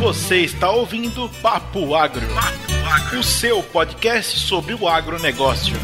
Você está ouvindo Papo Agro, Papo Agro, o seu podcast sobre o agronegócio.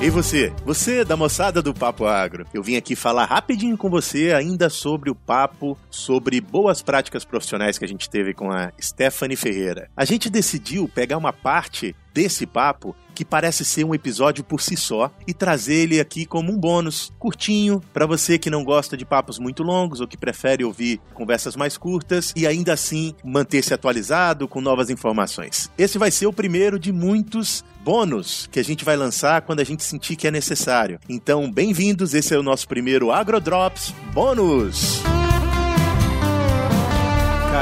E você? Você da moçada do Papo Agro. Eu vim aqui falar rapidinho com você ainda sobre o papo sobre boas práticas profissionais que a gente teve com a Stephanie Ferreira. A gente decidiu pegar uma parte desse papo que parece ser um episódio por si só e trazer ele aqui como um bônus curtinho para você que não gosta de papos muito longos ou que prefere ouvir conversas mais curtas e ainda assim manter-se atualizado com novas informações. Esse vai ser o primeiro de muitos bônus que a gente vai lançar quando a gente sentir que é necessário. Então, bem-vindos, esse é o nosso primeiro AgroDrops bônus.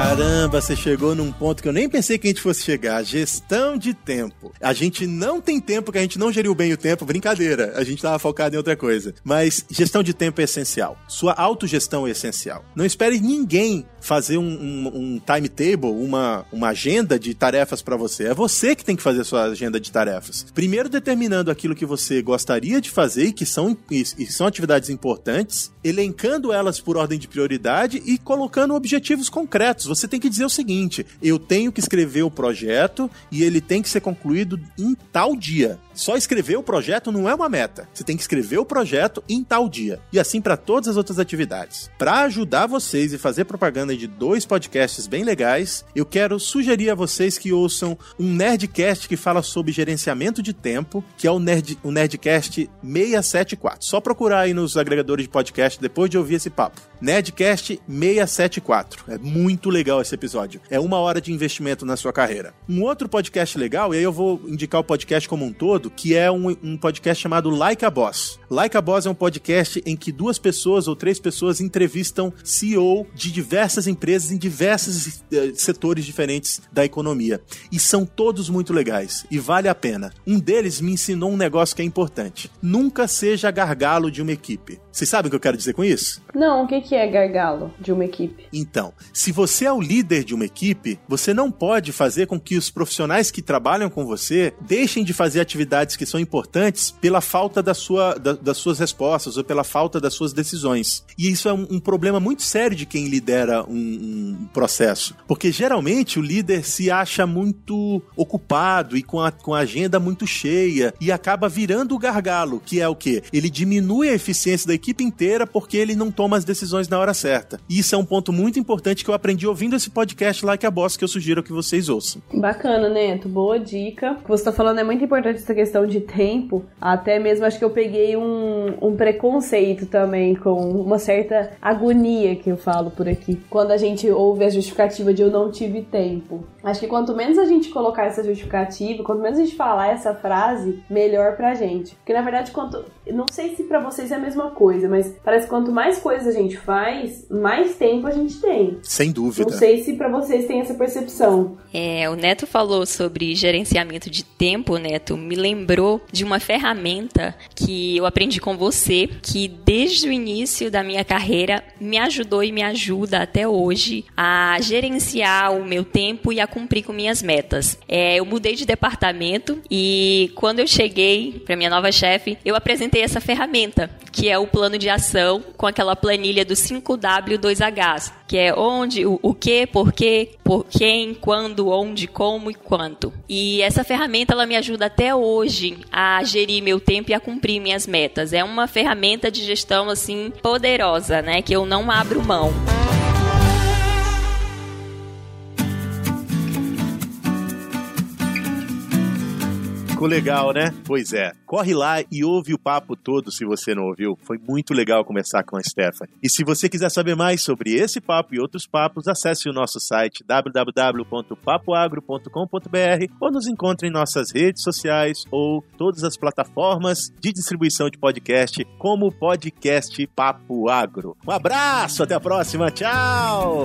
Caramba, você chegou num ponto que eu nem pensei que a gente fosse chegar. Gestão de tempo. A gente não tem tempo, que a gente não geriu bem o tempo. Brincadeira, a gente estava focado em outra coisa. Mas gestão de tempo é essencial. Sua autogestão é essencial. Não espere ninguém fazer um, um, um timetable, uma, uma agenda de tarefas para você. É você que tem que fazer sua agenda de tarefas. Primeiro determinando aquilo que você gostaria de fazer e que são, e, e são atividades importantes, elencando elas por ordem de prioridade e colocando objetivos concretos. Você tem que dizer o seguinte: eu tenho que escrever o projeto e ele tem que ser concluído em tal dia. Só escrever o projeto não é uma meta. Você tem que escrever o projeto em tal dia. E assim para todas as outras atividades. Para ajudar vocês e fazer propaganda de dois podcasts bem legais, eu quero sugerir a vocês que ouçam um Nerdcast que fala sobre gerenciamento de tempo, que é o, Nerd, o Nerdcast 674. Só procurar aí nos agregadores de podcast depois de ouvir esse papo. Nerdcast 674. É muito legal esse episódio. É uma hora de investimento na sua carreira. Um outro podcast legal, e aí eu vou indicar o podcast como um todo, que é um, um podcast chamado Like a Boss. Like a Boss é um podcast em que duas pessoas ou três pessoas entrevistam CEO de diversas empresas em diversos eh, setores diferentes da economia. E são todos muito legais e vale a pena. Um deles me ensinou um negócio que é importante. Nunca seja gargalo de uma equipe. Vocês sabem o que eu quero dizer com isso? Não, o que é gargalo de uma equipe? Então, se você é o líder de uma equipe, você não pode fazer com que os profissionais que trabalham com você deixem de fazer atividades que são importantes pela falta da sua, da, das suas respostas ou pela falta das suas decisões. E isso é um, um problema muito sério de quem lidera um, um, processo. Porque geralmente o líder se acha muito ocupado e com a, com a agenda muito cheia e acaba virando o gargalo, que é o quê? Ele diminui a eficiência da equipe inteira porque ele não toma as decisões na hora certa. E isso é um ponto muito importante que eu aprendi ouvindo esse podcast Like a Boss que eu sugiro que vocês ouçam. Bacana, Neto. Boa dica. O que você está falando é muito importante essa questão de tempo. Até mesmo acho que eu peguei um, um preconceito também com uma certa agonia que eu falo por aqui. Quando a gente ouve a justificativa de eu não tive tempo. Acho que quanto menos a gente colocar essa justificativa, quanto menos a gente falar essa frase, melhor pra gente. Porque na verdade, quanto. Não sei se para vocês é a mesma coisa, mas parece que quanto mais coisas a gente faz, mais tempo a gente tem. Sem dúvida. Não sei se para vocês tem essa percepção. É, o Neto falou sobre gerenciamento de tempo, Neto. Me lembrou de uma ferramenta que eu aprendi com você, que desde o início da minha carreira me ajudou e me ajuda até hoje a gerenciar o meu tempo e a cumprir com minhas metas. É, eu mudei de departamento e quando eu cheguei para minha nova chefe, eu apresentei essa ferramenta, que é o plano de ação com aquela planilha do 5W2H, que é onde, o, o que, por quê, por quem, quando, onde, como e quanto. E essa ferramenta ela me ajuda até hoje a gerir meu tempo e a cumprir minhas metas. É uma ferramenta de gestão assim poderosa, né, que eu não abro mão. Ficou legal, né? Pois é. Corre lá e ouve o papo todo se você não ouviu. Foi muito legal conversar com a Stephanie. E se você quiser saber mais sobre esse papo e outros papos, acesse o nosso site www.papoagro.com.br ou nos encontre em nossas redes sociais ou todas as plataformas de distribuição de podcast, como o podcast Papo Agro. Um abraço, até a próxima, tchau!